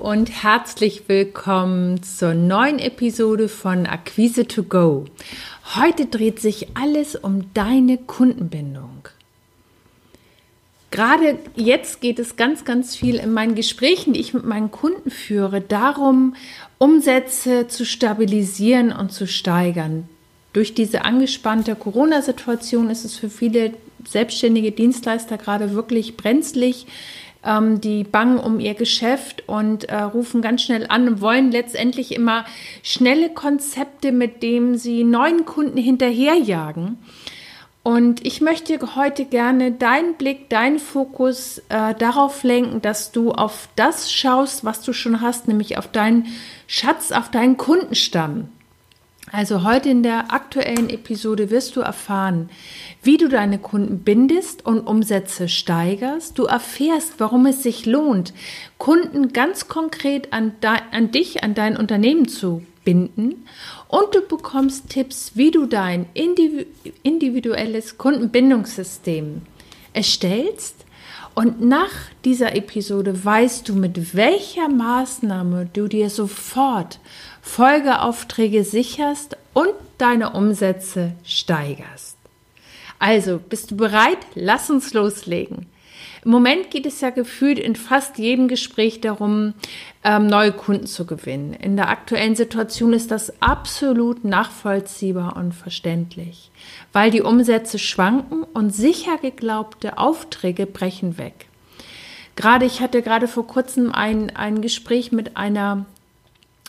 Und herzlich willkommen zur neuen Episode von Akquise to Go. Heute dreht sich alles um deine Kundenbindung. Gerade jetzt geht es ganz, ganz viel in meinen Gesprächen, die ich mit meinen Kunden führe, darum, Umsätze zu stabilisieren und zu steigern. Durch diese angespannte Corona-Situation ist es für viele selbstständige Dienstleister gerade wirklich brenzlig, ähm, die bangen um ihr Geschäft und äh, rufen ganz schnell an und wollen letztendlich immer schnelle Konzepte, mit denen sie neuen Kunden hinterherjagen. Und ich möchte heute gerne deinen Blick, deinen Fokus äh, darauf lenken, dass du auf das schaust, was du schon hast, nämlich auf deinen Schatz, auf deinen Kundenstamm. Also heute in der aktuellen Episode wirst du erfahren, wie du deine Kunden bindest und Umsätze steigerst. Du erfährst, warum es sich lohnt, Kunden ganz konkret an, an dich, an dein Unternehmen zu binden. Und du bekommst Tipps, wie du dein individuelles Kundenbindungssystem erstellst. Und nach dieser Episode weißt du, mit welcher Maßnahme du dir sofort Folgeaufträge sicherst und deine Umsätze steigerst. Also, bist du bereit? Lass uns loslegen. Im Moment geht es ja gefühlt in fast jedem Gespräch darum, ähm, neue Kunden zu gewinnen. In der aktuellen Situation ist das absolut nachvollziehbar und verständlich, weil die Umsätze schwanken und sicher geglaubte Aufträge brechen weg. Gerade ich hatte gerade vor kurzem ein, ein Gespräch mit einer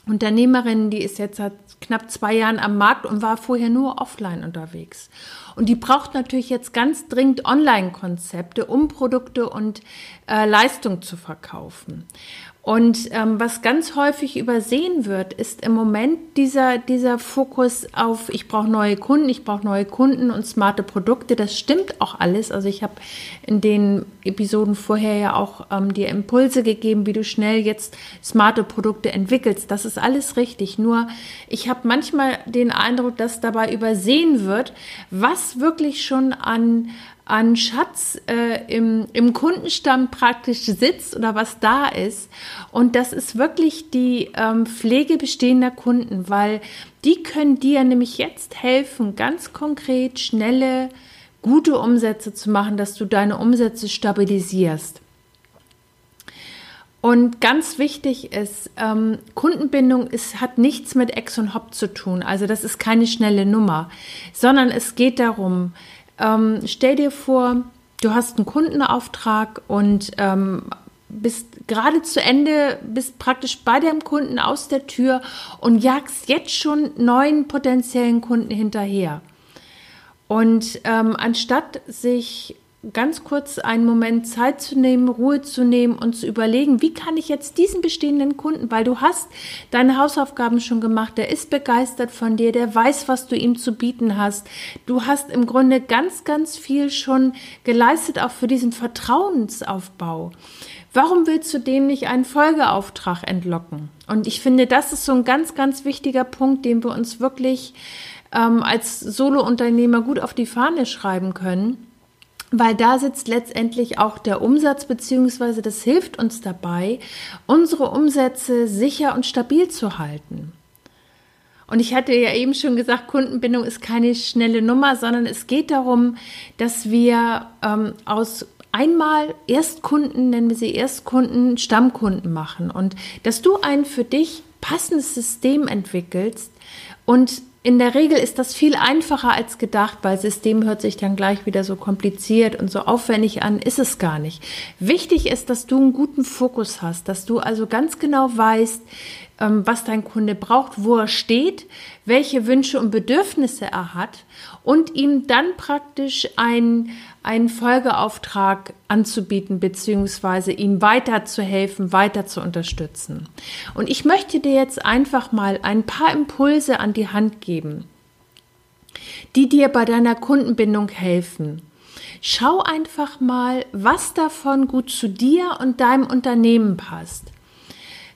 Unternehmerin, die ist jetzt seit knapp zwei Jahren am Markt und war vorher nur offline unterwegs. Und die braucht natürlich jetzt ganz dringend Online-Konzepte, um Produkte und äh, Leistung zu verkaufen. Und ähm, was ganz häufig übersehen wird, ist im Moment dieser, dieser Fokus auf, ich brauche neue Kunden, ich brauche neue Kunden und smarte Produkte. Das stimmt auch alles. Also ich habe in den Episoden vorher ja auch ähm, dir Impulse gegeben, wie du schnell jetzt smarte Produkte entwickelst. Das ist alles richtig. Nur ich habe manchmal den Eindruck, dass dabei übersehen wird, was wirklich schon an an Schatz äh, im, im Kundenstamm praktisch sitzt oder was da ist. Und das ist wirklich die ähm, Pflege bestehender Kunden, weil die können dir nämlich jetzt helfen, ganz konkret schnelle, gute Umsätze zu machen, dass du deine Umsätze stabilisierst. Und ganz wichtig ist, ähm, Kundenbindung ist, hat nichts mit Ex und Hop zu tun. Also das ist keine schnelle Nummer, sondern es geht darum, ähm, stell dir vor, du hast einen Kundenauftrag und ähm, bist gerade zu Ende, bist praktisch bei deinem Kunden aus der Tür und jagst jetzt schon neuen potenziellen Kunden hinterher. Und ähm, anstatt sich ganz kurz einen Moment Zeit zu nehmen, Ruhe zu nehmen und zu überlegen, wie kann ich jetzt diesen bestehenden Kunden, weil du hast deine Hausaufgaben schon gemacht, der ist begeistert von dir, der weiß, was du ihm zu bieten hast. Du hast im Grunde ganz, ganz viel schon geleistet, auch für diesen Vertrauensaufbau. Warum willst du dem nicht einen Folgeauftrag entlocken? Und ich finde, das ist so ein ganz, ganz wichtiger Punkt, den wir uns wirklich ähm, als Solo-Unternehmer gut auf die Fahne schreiben können weil da sitzt letztendlich auch der Umsatz, beziehungsweise das hilft uns dabei, unsere Umsätze sicher und stabil zu halten. Und ich hatte ja eben schon gesagt, Kundenbindung ist keine schnelle Nummer, sondern es geht darum, dass wir ähm, aus einmal Erstkunden, nennen wir sie Erstkunden, Stammkunden machen und dass du ein für dich passendes System entwickelst und in der Regel ist das viel einfacher als gedacht, weil System hört sich dann gleich wieder so kompliziert und so aufwendig an, ist es gar nicht. Wichtig ist, dass du einen guten Fokus hast, dass du also ganz genau weißt, was dein Kunde braucht, wo er steht, welche Wünsche und Bedürfnisse er hat und ihm dann praktisch ein, einen Folgeauftrag anzubieten, beziehungsweise ihm weiterzuhelfen, weiter zu unterstützen. Und ich möchte dir jetzt einfach mal ein paar Impulse an die Hand geben, die dir bei deiner Kundenbindung helfen. Schau einfach mal, was davon gut zu dir und deinem Unternehmen passt.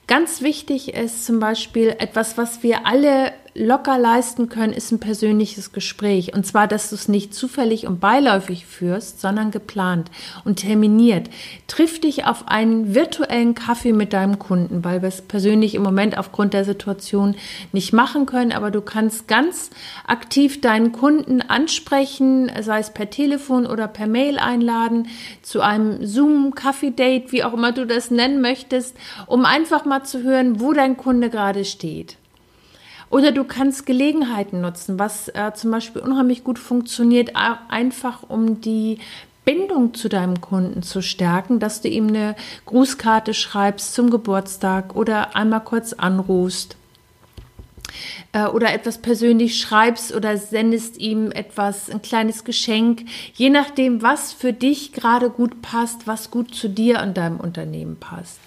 Ganz wichtig ist zum Beispiel etwas, was wir alle locker leisten können, ist ein persönliches Gespräch. Und zwar, dass du es nicht zufällig und beiläufig führst, sondern geplant und terminiert. Triff dich auf einen virtuellen Kaffee mit deinem Kunden, weil wir es persönlich im Moment aufgrund der Situation nicht machen können. Aber du kannst ganz aktiv deinen Kunden ansprechen, sei es per Telefon oder per Mail einladen, zu einem Zoom-Kaffee-Date, wie auch immer du das nennen möchtest, um einfach mal zu hören, wo dein Kunde gerade steht. Oder du kannst Gelegenheiten nutzen, was äh, zum Beispiel unheimlich gut funktioniert, einfach um die Bindung zu deinem Kunden zu stärken, dass du ihm eine Grußkarte schreibst zum Geburtstag oder einmal kurz anrufst äh, oder etwas persönlich schreibst oder sendest ihm etwas, ein kleines Geschenk, je nachdem, was für dich gerade gut passt, was gut zu dir und deinem Unternehmen passt.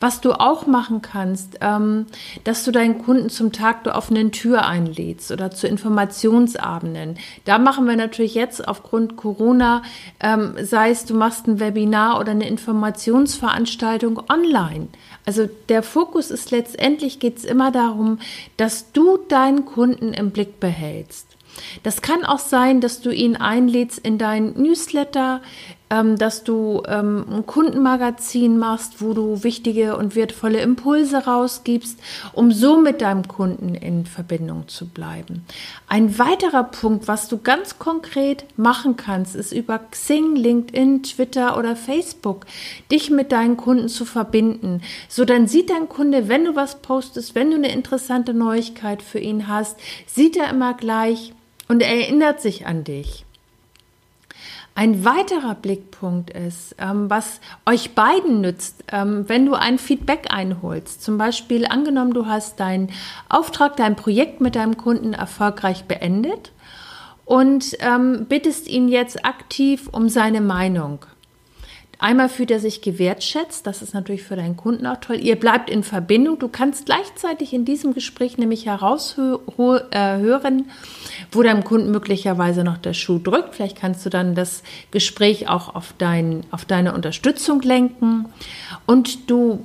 Was du auch machen kannst, ähm, dass du deinen Kunden zum Tag der offenen Tür einlädst oder zu Informationsabenden. Da machen wir natürlich jetzt aufgrund Corona, ähm, sei es du machst ein Webinar oder eine Informationsveranstaltung online. Also der Fokus ist letztendlich geht es immer darum, dass du deinen Kunden im Blick behältst. Das kann auch sein, dass du ihn einlädst in dein Newsletter, ähm, dass du ähm, ein Kundenmagazin machst, wo du wichtige und wertvolle Impulse rausgibst, um so mit deinem Kunden in Verbindung zu bleiben. Ein weiterer Punkt, was du ganz konkret machen kannst, ist über Xing, LinkedIn, Twitter oder Facebook dich mit deinen Kunden zu verbinden. So dann sieht dein Kunde, wenn du was postest, wenn du eine interessante Neuigkeit für ihn hast, sieht er immer gleich und er erinnert sich an dich. Ein weiterer Blickpunkt ist, ähm, was euch beiden nützt, ähm, wenn du ein Feedback einholst. Zum Beispiel angenommen, du hast deinen Auftrag, dein Projekt mit deinem Kunden erfolgreich beendet und ähm, bittest ihn jetzt aktiv um seine Meinung. Einmal fühlt er sich gewertschätzt, das ist natürlich für deinen Kunden auch toll. Ihr bleibt in Verbindung. Du kannst gleichzeitig in diesem Gespräch nämlich heraushören, wo deinem Kunden möglicherweise noch der Schuh drückt. Vielleicht kannst du dann das Gespräch auch auf, dein, auf deine Unterstützung lenken. Und du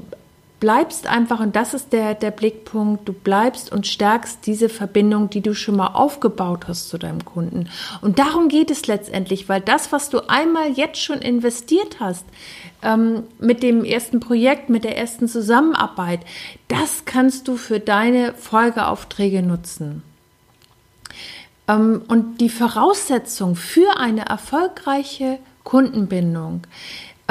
bleibst einfach, und das ist der, der Blickpunkt, du bleibst und stärkst diese Verbindung, die du schon mal aufgebaut hast zu deinem Kunden. Und darum geht es letztendlich, weil das, was du einmal jetzt schon investiert hast, ähm, mit dem ersten Projekt, mit der ersten Zusammenarbeit, das kannst du für deine Folgeaufträge nutzen. Ähm, und die Voraussetzung für eine erfolgreiche Kundenbindung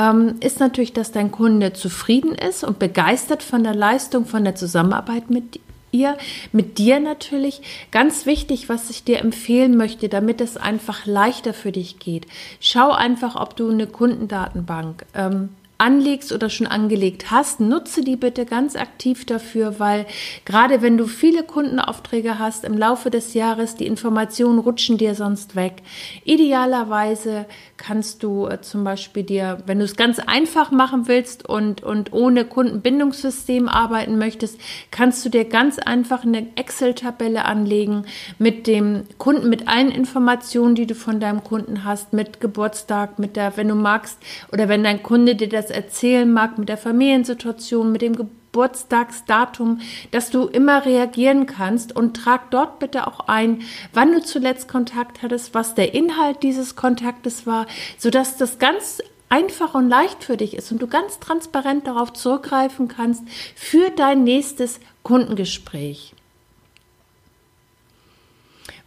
ähm, ist natürlich, dass dein Kunde zufrieden ist und begeistert von der Leistung, von der Zusammenarbeit mit ihr, mit dir natürlich. Ganz wichtig, was ich dir empfehlen möchte, damit es einfach leichter für dich geht. Schau einfach, ob du eine Kundendatenbank ähm, anlegst oder schon angelegt hast, nutze die bitte ganz aktiv dafür, weil gerade wenn du viele Kundenaufträge hast im Laufe des Jahres, die Informationen rutschen dir sonst weg. Idealerweise kannst du äh, zum Beispiel dir, wenn du es ganz einfach machen willst und, und ohne Kundenbindungssystem arbeiten möchtest, kannst du dir ganz einfach eine Excel-Tabelle anlegen mit dem Kunden, mit allen Informationen, die du von deinem Kunden hast, mit Geburtstag, mit der, wenn du magst, oder wenn dein Kunde dir das erzählen mag, mit der Familiensituation, mit dem Geburtstagsdatum, dass du immer reagieren kannst und trag dort bitte auch ein, wann du zuletzt Kontakt hattest, was der Inhalt dieses Kontaktes war, sodass das ganz einfach und leicht für dich ist und du ganz transparent darauf zurückgreifen kannst für dein nächstes Kundengespräch.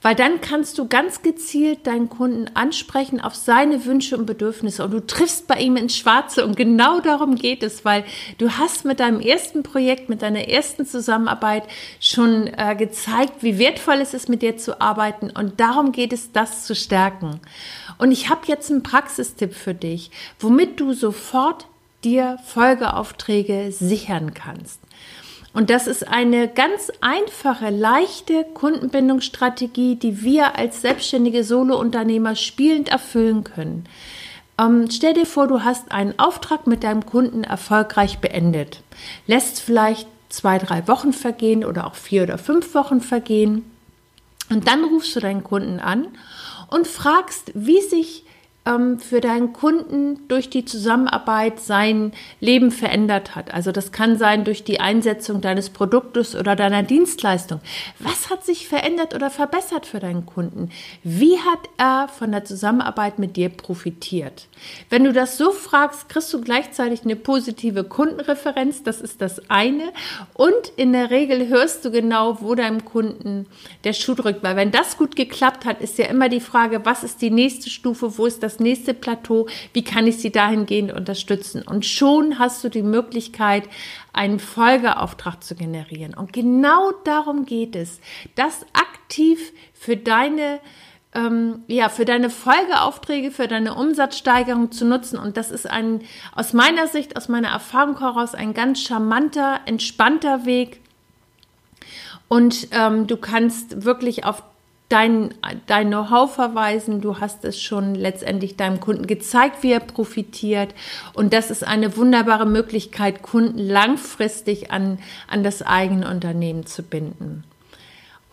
Weil dann kannst du ganz gezielt deinen Kunden ansprechen auf seine Wünsche und Bedürfnisse und du triffst bei ihm ins Schwarze und genau darum geht es, weil du hast mit deinem ersten Projekt, mit deiner ersten Zusammenarbeit schon äh, gezeigt, wie wertvoll es ist, mit dir zu arbeiten und darum geht es, das zu stärken. Und ich habe jetzt einen Praxistipp für dich, womit du sofort dir Folgeaufträge sichern kannst. Und das ist eine ganz einfache, leichte Kundenbindungsstrategie, die wir als selbstständige Solounternehmer spielend erfüllen können. Ähm, stell dir vor, du hast einen Auftrag mit deinem Kunden erfolgreich beendet. Lässt vielleicht zwei, drei Wochen vergehen oder auch vier oder fünf Wochen vergehen. Und dann rufst du deinen Kunden an und fragst, wie sich ähm, für deinen Kunden durch die Zusammenarbeit sein Leben verändert hat. Also das kann sein durch die Einsetzung deines Produktes oder deiner Dienstleistung. Was hat sich verändert oder verbessert für deinen Kunden? Wie hat er von der Zusammenarbeit mit dir profitiert? Wenn du das so fragst, kriegst du gleichzeitig eine positive Kundenreferenz. Das ist das eine. Und in der Regel hörst du genau, wo deinem Kunden der Schuh drückt. Weil wenn das gut geklappt hat, ist ja immer die Frage, was ist die nächste Stufe? Wo ist das das nächste Plateau, wie kann ich sie dahingehend unterstützen? Und schon hast du die Möglichkeit, einen Folgeauftrag zu generieren. Und genau darum geht es, das aktiv für deine ähm, ja, für deine Folgeaufträge, für deine Umsatzsteigerung zu nutzen. Und das ist ein, aus meiner Sicht, aus meiner Erfahrung heraus, ein ganz charmanter, entspannter Weg. Und ähm, du kannst wirklich auf dein, dein Know-how verweisen. Du hast es schon letztendlich deinem Kunden gezeigt, wie er profitiert. Und das ist eine wunderbare Möglichkeit, Kunden langfristig an, an das eigene Unternehmen zu binden.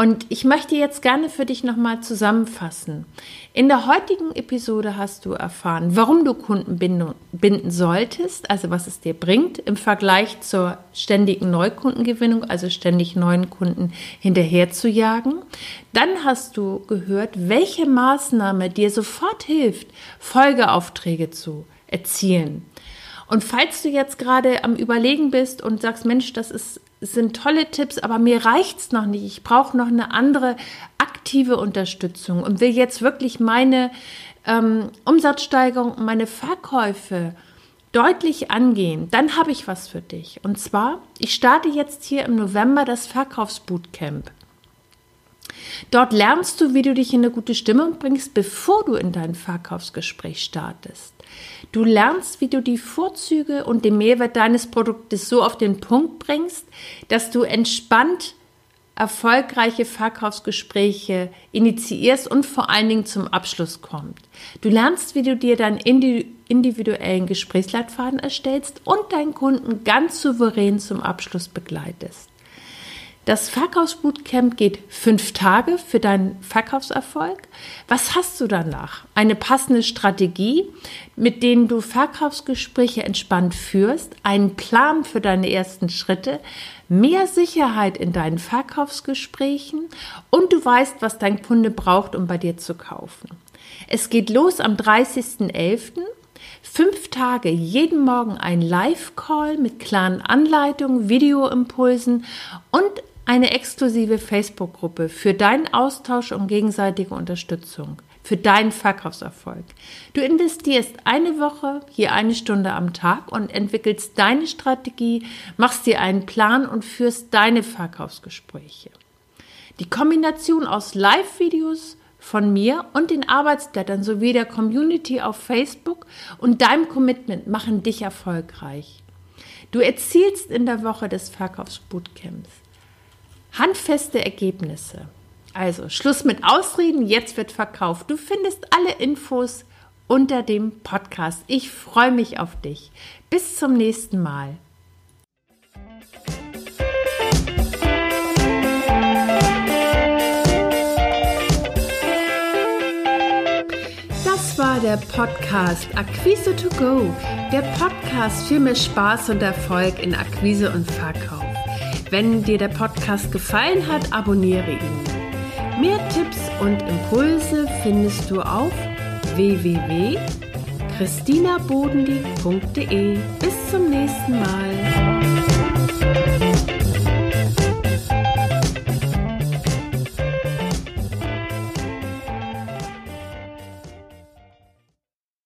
Und ich möchte jetzt gerne für dich nochmal zusammenfassen. In der heutigen Episode hast du erfahren, warum du Kunden binden solltest, also was es dir bringt im Vergleich zur ständigen Neukundengewinnung, also ständig neuen Kunden hinterher zu jagen. Dann hast du gehört, welche Maßnahme dir sofort hilft, Folgeaufträge zu erzielen. Und falls du jetzt gerade am Überlegen bist und sagst, Mensch, das ist sind tolle Tipps, aber mir reicht's noch nicht. Ich brauche noch eine andere aktive Unterstützung und will jetzt wirklich meine ähm, Umsatzsteigerung meine Verkäufe deutlich angehen. Dann habe ich was für dich. Und zwar, ich starte jetzt hier im November das Verkaufsbootcamp. Dort lernst du, wie du dich in eine gute Stimmung bringst, bevor du in dein Verkaufsgespräch startest. Du lernst, wie du die Vorzüge und den Mehrwert deines Produktes so auf den Punkt bringst, dass du entspannt erfolgreiche Verkaufsgespräche initiierst und vor allen Dingen zum Abschluss kommst. Du lernst, wie du dir deinen individuellen Gesprächsleitfaden erstellst und deinen Kunden ganz souverän zum Abschluss begleitest. Das Verkaufsbootcamp geht fünf Tage für deinen Verkaufserfolg. Was hast du danach? Eine passende Strategie, mit denen du Verkaufsgespräche entspannt führst, einen Plan für deine ersten Schritte, mehr Sicherheit in deinen Verkaufsgesprächen und du weißt, was dein Kunde braucht, um bei dir zu kaufen. Es geht los am 30.11. Fünf Tage, jeden Morgen ein Live-Call mit klaren Anleitungen, Videoimpulsen und eine exklusive Facebook-Gruppe für deinen Austausch und gegenseitige Unterstützung, für deinen Verkaufserfolg. Du investierst eine Woche, hier eine Stunde am Tag und entwickelst deine Strategie, machst dir einen Plan und führst deine Verkaufsgespräche. Die Kombination aus Live-Videos von mir und den Arbeitsblättern sowie der Community auf Facebook und deinem Commitment machen dich erfolgreich. Du erzielst in der Woche des Verkaufsbootcamps Handfeste Ergebnisse. Also Schluss mit Ausreden, jetzt wird verkauft. Du findest alle Infos unter dem Podcast. Ich freue mich auf dich. Bis zum nächsten Mal. Das war der Podcast Akquise to Go, der Podcast für mehr Spaß und Erfolg in Akquise und Verkauf. Wenn dir der Podcast gefallen hat, abonniere ihn. Mehr Tipps und Impulse findest du auf www.christinabodenli.de. Bis zum nächsten Mal.